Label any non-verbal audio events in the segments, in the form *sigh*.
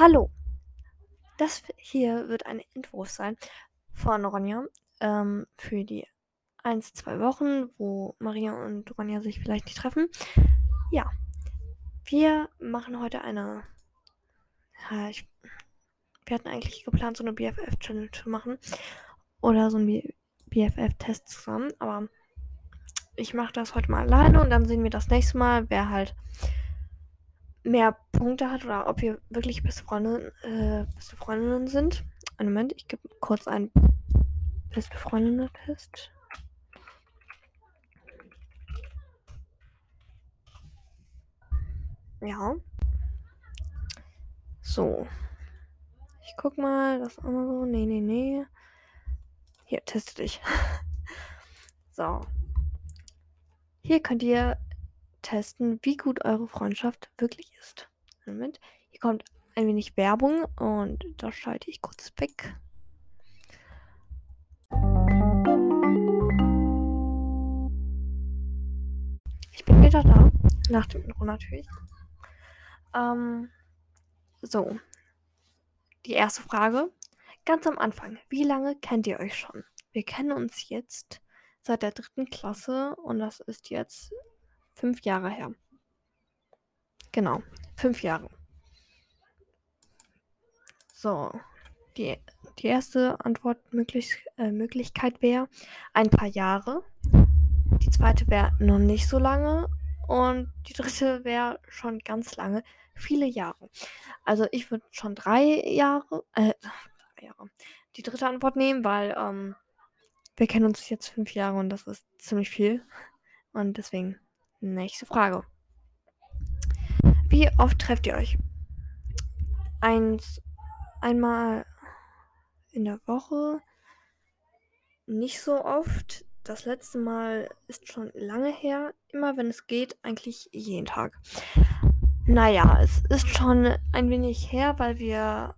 Hallo, das hier wird eine Info sein von Ronja ähm, für die 1, 2 Wochen, wo Maria und Ronja sich vielleicht nicht treffen. Ja, wir machen heute eine. Ja, ich, wir hatten eigentlich geplant, so eine BFF-Challenge zu machen oder so ein BFF-Test zusammen, aber ich mache das heute mal alleine und dann sehen wir das nächste Mal, wer halt mehr Punkte hat oder ob wir wirklich beste Freundinnen, äh, beste Freundinnen sind. Einen Moment, ich gebe kurz einen beste Freundinnen-Test. Ja. So. Ich guck mal, das ist auch mal so. Nee, nee, nee. Hier, teste dich. *laughs* so. Hier könnt ihr testen, wie gut eure Freundschaft wirklich ist. Moment. Hier kommt ein wenig Werbung und das schalte ich kurz weg. Ich bin wieder da. Nach dem Intro natürlich. Ähm, so. Die erste Frage. Ganz am Anfang. Wie lange kennt ihr euch schon? Wir kennen uns jetzt seit der dritten Klasse und das ist jetzt Fünf Jahre her. Genau, fünf Jahre. So, die, die erste Antwortmöglichkeit äh, wäre ein paar Jahre. Die zweite wäre noch nicht so lange. Und die dritte wäre schon ganz lange, viele Jahre. Also ich würde schon drei Jahre, äh, drei Jahre, die dritte Antwort nehmen, weil ähm, wir kennen uns jetzt fünf Jahre und das ist ziemlich viel. Und deswegen Nächste Frage. Wie oft trefft ihr euch? Eins, einmal in der Woche. Nicht so oft. Das letzte Mal ist schon lange her. Immer wenn es geht, eigentlich jeden Tag. Naja, es ist schon ein wenig her, weil wir.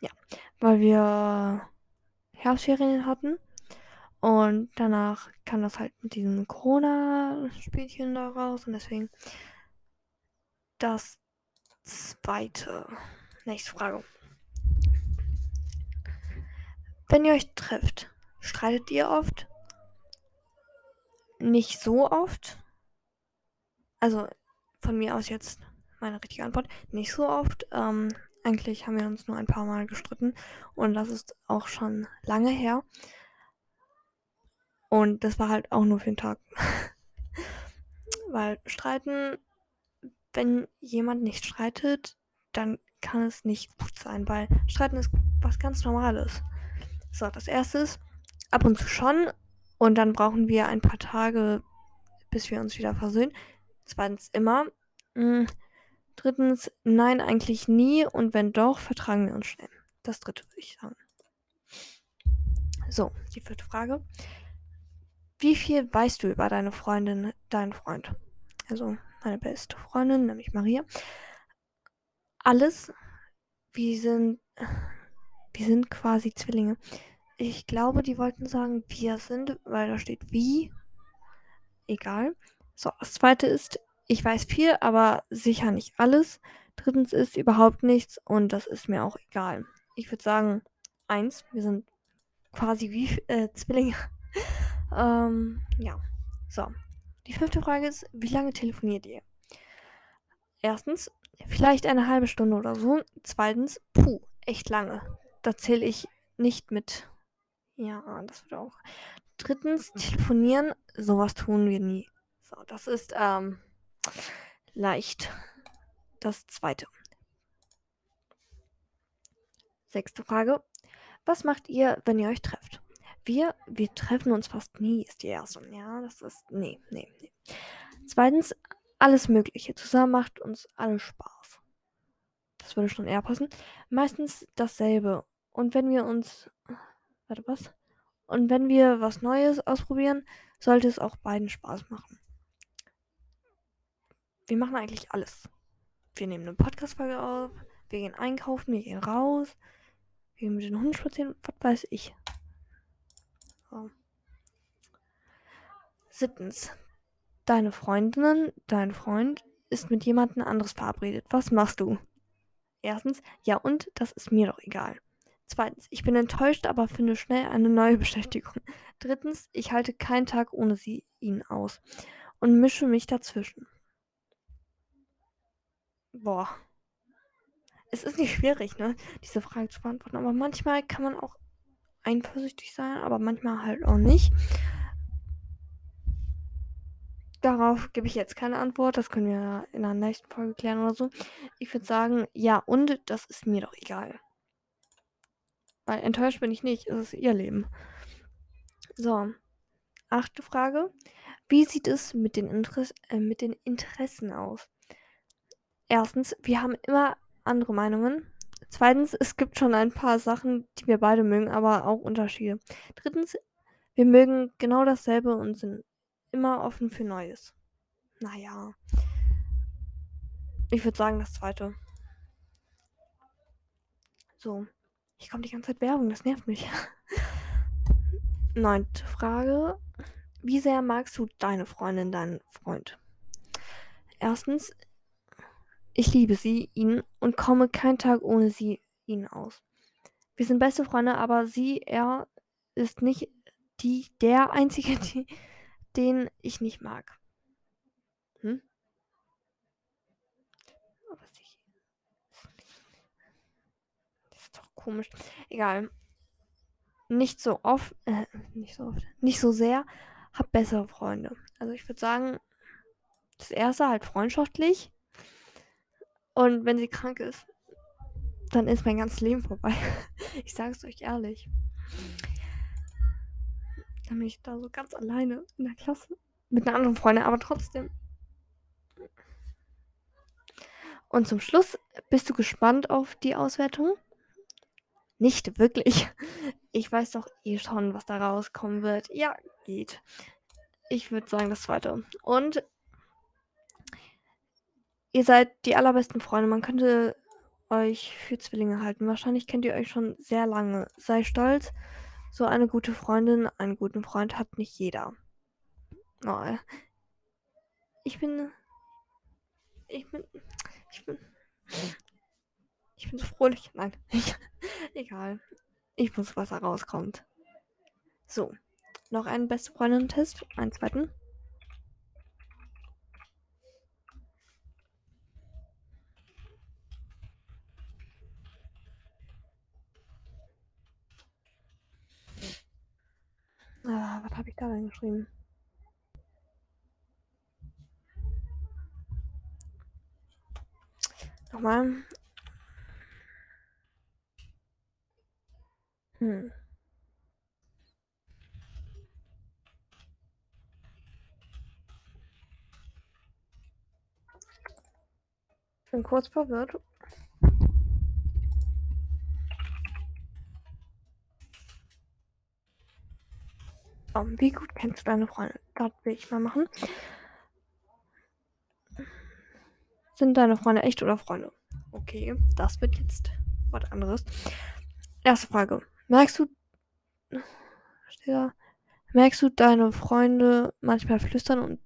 Ja, weil wir Herbstferien hatten. Und danach kam das halt mit diesem Corona-Spielchen da raus und deswegen das zweite. Nächste Frage. Wenn ihr euch trifft, streitet ihr oft? Nicht so oft. Also von mir aus jetzt meine richtige Antwort. Nicht so oft. Ähm, eigentlich haben wir uns nur ein paar Mal gestritten und das ist auch schon lange her. Und das war halt auch nur für den Tag. Weil streiten, wenn jemand nicht streitet, dann kann es nicht gut sein, weil streiten ist was ganz Normales. So, das erste ist ab und zu schon und dann brauchen wir ein paar Tage, bis wir uns wieder versöhnen. Zweitens immer. Hm, drittens, nein, eigentlich nie und wenn doch, vertragen wir uns schnell. Das dritte würde ich sagen. So, die vierte Frage. Wie viel weißt du über deine Freundin, deinen Freund? Also meine beste Freundin, nämlich Maria. Alles. Wir sind, wir sind quasi Zwillinge. Ich glaube, die wollten sagen, wir sind, weil da steht wie. Egal. So, das zweite ist, ich weiß viel, aber sicher nicht alles. Drittens ist überhaupt nichts und das ist mir auch egal. Ich würde sagen, eins, wir sind quasi wie äh, Zwillinge. *laughs* Ähm, ja. So. Die fünfte Frage ist, wie lange telefoniert ihr? Erstens, vielleicht eine halbe Stunde oder so. Zweitens, puh, echt lange. Da zähle ich nicht mit. Ja, das wird auch. Drittens, telefonieren. Sowas tun wir nie. So, das ist ähm, leicht. Das zweite. Sechste Frage. Was macht ihr, wenn ihr euch trefft? Wir, wir treffen uns fast nie, ist die erste. Ja, das ist. Nee, nee, nee. Zweitens, alles Mögliche. Zusammen macht uns alles Spaß. Das würde schon eher passen. Meistens dasselbe. Und wenn wir uns. Warte, was? Und wenn wir was Neues ausprobieren, sollte es auch beiden Spaß machen. Wir machen eigentlich alles. Wir nehmen eine Podcast-Folge auf, wir gehen einkaufen, wir gehen raus, wir gehen mit den Hunden spazieren, was weiß ich. Siebtens. Deine Freundin, dein Freund ist mit jemandem anderes verabredet. Was machst du? Erstens, ja und, das ist mir doch egal. Zweitens, ich bin enttäuscht, aber finde schnell eine neue *laughs* Beschäftigung. Drittens, ich halte keinen Tag ohne sie ihn aus und mische mich dazwischen. Boah. Es ist nicht schwierig, ne, diese Frage zu beantworten, aber manchmal kann man auch eifersüchtig sein, aber manchmal halt auch nicht. Darauf gebe ich jetzt keine Antwort. Das können wir in der nächsten Folge klären oder so. Ich würde sagen, ja, und das ist mir doch egal. Weil enttäuscht bin ich nicht. Es ist ihr Leben. So. Achte Frage. Wie sieht es mit den, Interess äh, mit den Interessen aus? Erstens, wir haben immer andere Meinungen. Zweitens, es gibt schon ein paar Sachen, die wir beide mögen, aber auch Unterschiede. Drittens, wir mögen genau dasselbe und sind immer offen für Neues. Naja. Ich würde sagen, das zweite. So. Ich komme die ganze Zeit Werbung, das nervt mich. *laughs* Neunte Frage. Wie sehr magst du deine Freundin, deinen Freund? Erstens, ich liebe sie, ihn und komme keinen Tag ohne sie, ihn aus. Wir sind beste Freunde, aber sie, er ist nicht die, der einzige, *laughs* die, den ich nicht mag. Hm? Das ist doch komisch. Egal. Nicht so oft, äh, nicht so oft, nicht so sehr, hab bessere Freunde. Also ich würde sagen, das erste halt freundschaftlich. Und wenn sie krank ist, dann ist mein ganzes Leben vorbei. *laughs* ich sage es euch ehrlich. Dann bin ich da so ganz alleine in der Klasse. Mit einer anderen Freundin, aber trotzdem. Und zum Schluss, bist du gespannt auf die Auswertung? Nicht wirklich. *laughs* Ich weiß doch eh schon, was da rauskommen wird. Ja, geht. Ich würde sagen, das zweite. Und ihr seid die allerbesten Freunde. Man könnte euch für Zwillinge halten. Wahrscheinlich kennt ihr euch schon sehr lange. Sei stolz. So eine gute Freundin, einen guten Freund hat nicht jeder. Oh, ich bin. Ich bin. Ich bin. Ich bin so fröhlich. Nein. *laughs* Egal. Ich muss, was da rauskommt. So. Noch einen beste Freundin-Test. Einen zweiten. Ah, was habe ich da denn geschrieben? Nochmal. Hm. Ich bin kurz verwirrt. Um, wie gut kennst du deine Freunde? Das will ich mal machen. Sind deine Freunde echt oder Freunde? Okay, das wird jetzt was anderes. Erste Frage. Merkst du, da, merkst du deine Freunde manchmal flüstern und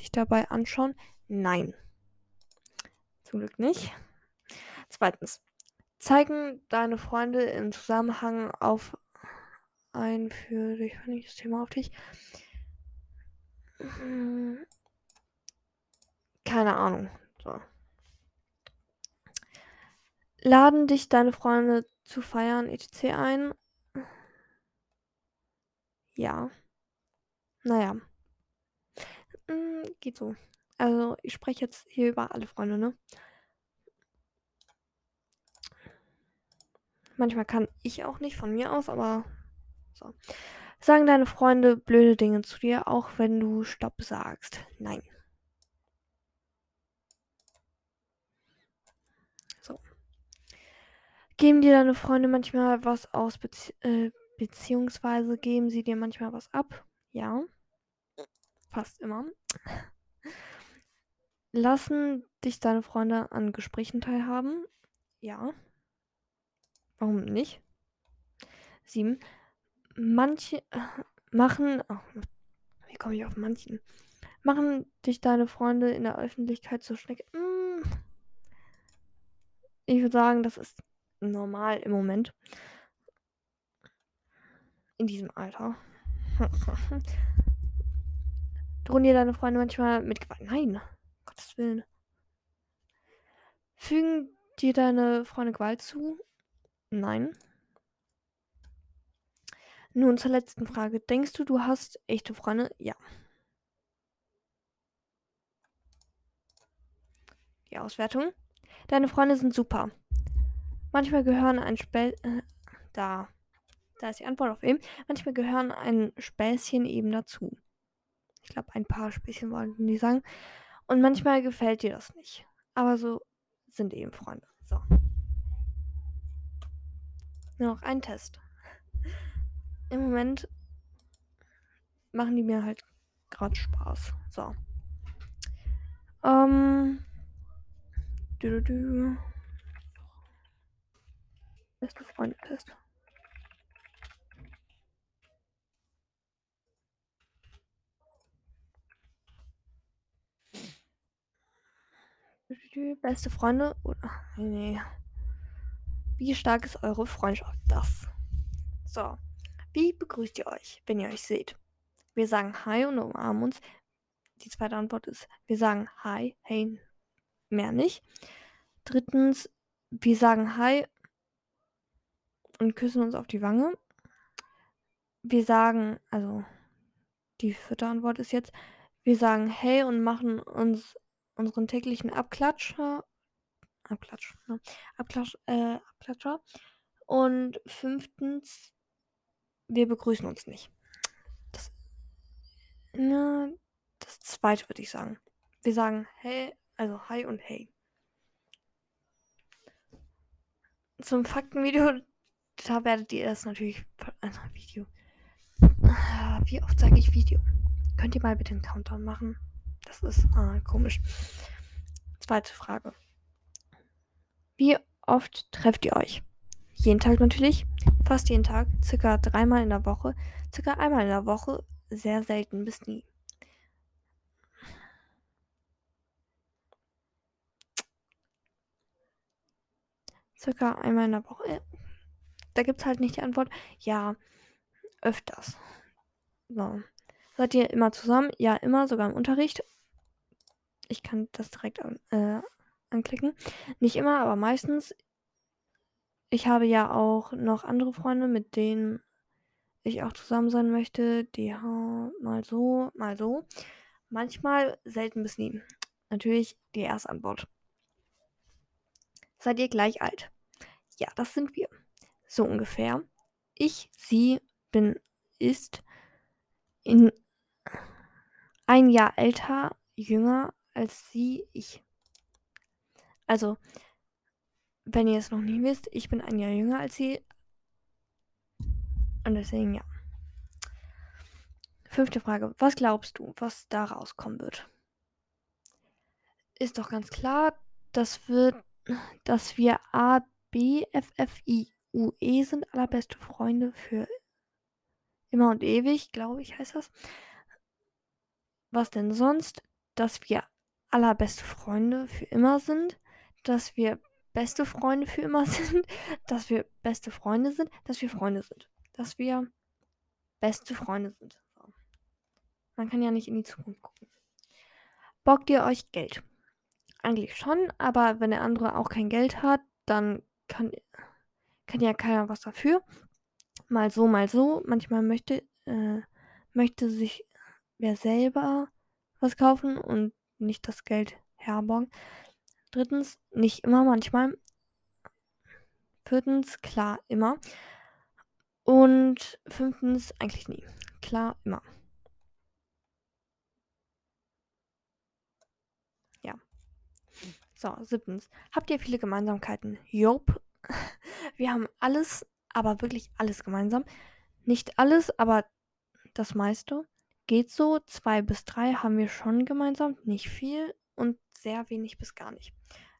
dich dabei anschauen? Nein. Zum Glück nicht. Zweitens. Zeigen deine Freunde im Zusammenhang auf ein für dich das Thema auf dich. Hm. Keine Ahnung. So. Laden dich deine Freunde zu feiern etc. ein? Ja. Naja. Hm, geht so. Also, ich spreche jetzt hier über alle Freunde, ne? Manchmal kann ich auch nicht von mir aus, aber so. Sagen deine Freunde blöde Dinge zu dir, auch wenn du Stopp sagst? Nein. So. Geben dir deine Freunde manchmal was aus, bezieh äh, beziehungsweise geben sie dir manchmal was ab? Ja. Fast immer. Lassen dich deine Freunde an Gesprächen teilhaben? Ja. Warum nicht? Sieben manche äh, machen, oh, wie komme ich auf manchen? Machen dich deine Freunde in der Öffentlichkeit zur Schnecke? Mm, Ich würde sagen, das ist normal im Moment. In diesem Alter. *laughs* Drohen dir deine Freunde manchmal mit Gewalt? Nein, um Gottes Willen. Fügen dir deine Freunde Gewalt zu? Nein. Nun zur letzten Frage. Denkst du, du hast echte Freunde? Ja. Die Auswertung. Deine Freunde sind super. Manchmal gehören ein Späßchen. Äh, da. Da ist die Antwort auf eben. Manchmal gehören ein Späßchen eben dazu. Ich glaube, ein paar Späßchen wollten die sagen. Und manchmal gefällt dir das nicht. Aber so sind eben Freunde. So. Nur noch ein Test. Im Moment machen die mir halt gerade Spaß. So. Ähm. Du, du, du. Beste Freunde-Test. Beste Freunde oder nee. Wie stark ist eure Freundschaft? Das. So. Wie begrüßt ihr euch, wenn ihr euch seht? Wir sagen Hi und umarmen uns. Die zweite Antwort ist, wir sagen Hi, hey, mehr nicht. Drittens, wir sagen Hi und küssen uns auf die Wange. Wir sagen, also die vierte Antwort ist jetzt, wir sagen Hey und machen uns unseren täglichen Abklatscher, Abklatsch, ne? Abklatsch, äh, Abklatscher. Und fünftens, wir begrüßen uns nicht. Das, ne, das zweite würde ich sagen. Wir sagen hey, also hi und hey. Zum Faktenvideo, da werdet ihr das natürlich. Also Video. Wie oft sage ich Video? Könnt ihr mal bitte einen Countdown machen? Das ist äh, komisch. Zweite Frage. Wie oft trefft ihr euch? Jeden Tag natürlich, fast jeden Tag, circa dreimal in der Woche, circa einmal in der Woche, sehr selten bis nie. Circa einmal in der Woche. Da gibt es halt nicht die Antwort. Ja, öfters. So. Seid ihr immer zusammen? Ja, immer, sogar im Unterricht. Ich kann das direkt an, äh, anklicken. Nicht immer, aber meistens. Ich habe ja auch noch andere Freunde, mit denen ich auch zusammen sein möchte. Die haben mal so, mal so. Manchmal selten bis nie. Natürlich die erste Antwort. Seid ihr gleich alt? Ja, das sind wir. So ungefähr. Ich, sie, bin, ist in ein Jahr älter, jünger als sie, ich. Also, wenn ihr es noch nicht wisst, ich bin ein Jahr jünger als sie. Und deswegen ja. Fünfte Frage. Was glaubst du, was da rauskommen wird? Ist doch ganz klar, das wird, dass wir A, B, F, F, I, U, E sind allerbeste Freunde für immer und ewig, glaube ich, heißt das. Was denn sonst? Dass wir allerbeste Freunde für immer sind, dass wir beste Freunde für immer *laughs* sind, dass wir beste Freunde sind, dass wir Freunde sind, dass wir beste Freunde sind. Man kann ja nicht in die Zukunft gucken. Bockt ihr euch Geld? Eigentlich schon, aber wenn der andere auch kein Geld hat, dann kann, kann ja keiner was dafür. Mal so, mal so. Manchmal möchte, äh, möchte sich wer selber was kaufen und nicht das Geld herborgen. Drittens, nicht immer, manchmal. Viertens, klar, immer. Und fünftens, eigentlich nie. Klar, immer. Ja. So, siebtens. Habt ihr viele Gemeinsamkeiten? Job. *laughs* Wir haben alles, aber wirklich alles gemeinsam. Nicht alles, aber das meiste. Geht so. Zwei bis drei haben wir schon gemeinsam. Nicht viel und sehr wenig bis gar nicht.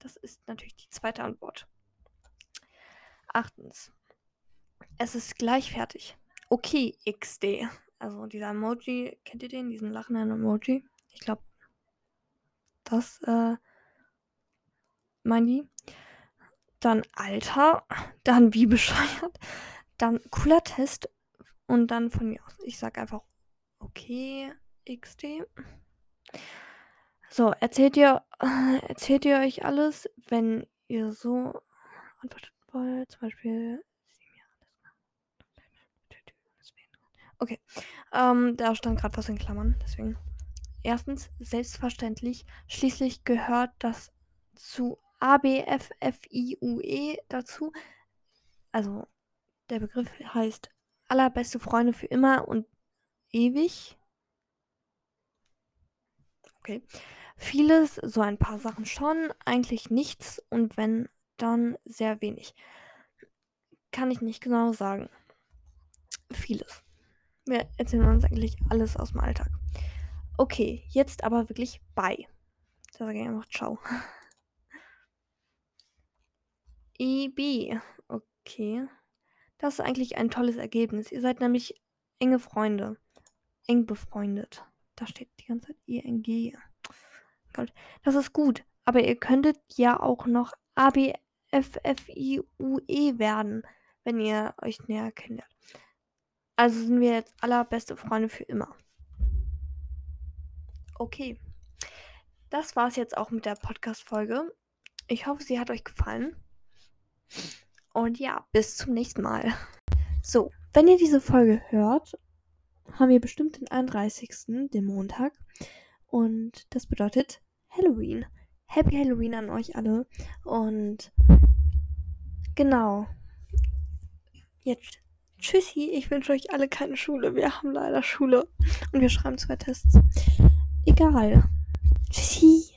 Das ist natürlich die zweite Antwort. Achtens. Es ist gleich fertig. Okay, XD. Also dieser Emoji, kennt ihr den? Diesen lachenden Emoji? Ich glaube, das äh, meinen die. dann Alter, dann wie *laughs* bescheuert, dann cooler Test und dann von mir aus. Ich sag einfach, okay, XD. So, erzählt ihr, *laughs* erzählt ihr euch alles, wenn ihr so antwortet wollt, zum Beispiel. Okay, ähm, da stand gerade was in Klammern, deswegen. Erstens, selbstverständlich, schließlich gehört das zu ABFFIUE dazu. Also, der Begriff heißt allerbeste Freunde für immer und ewig. Okay. Vieles, so ein paar Sachen schon, eigentlich nichts und wenn, dann sehr wenig. Kann ich nicht genau sagen. Vieles. Wir erzählen uns eigentlich alles aus dem Alltag. Okay, jetzt aber wirklich bei. Da sage ich einfach Ciao. *laughs* EB. Okay. Das ist eigentlich ein tolles Ergebnis. Ihr seid nämlich enge Freunde. Eng befreundet. Da steht die ganze Zeit ING. Das ist gut. Aber ihr könntet ja auch noch ABFFIUE werden, wenn ihr euch näher kennenlernt. Also sind wir jetzt allerbeste Freunde für immer. Okay. Das war es jetzt auch mit der Podcast-Folge. Ich hoffe, sie hat euch gefallen. Und ja, bis zum nächsten Mal. So, wenn ihr diese Folge hört, haben wir bestimmt den 31. den Montag. Und das bedeutet Halloween. Happy Halloween an euch alle. Und genau. Jetzt tschüssi. Ich wünsche euch alle keine Schule. Wir haben leider Schule. Und wir schreiben zwei Tests. Egal. Tschüssi.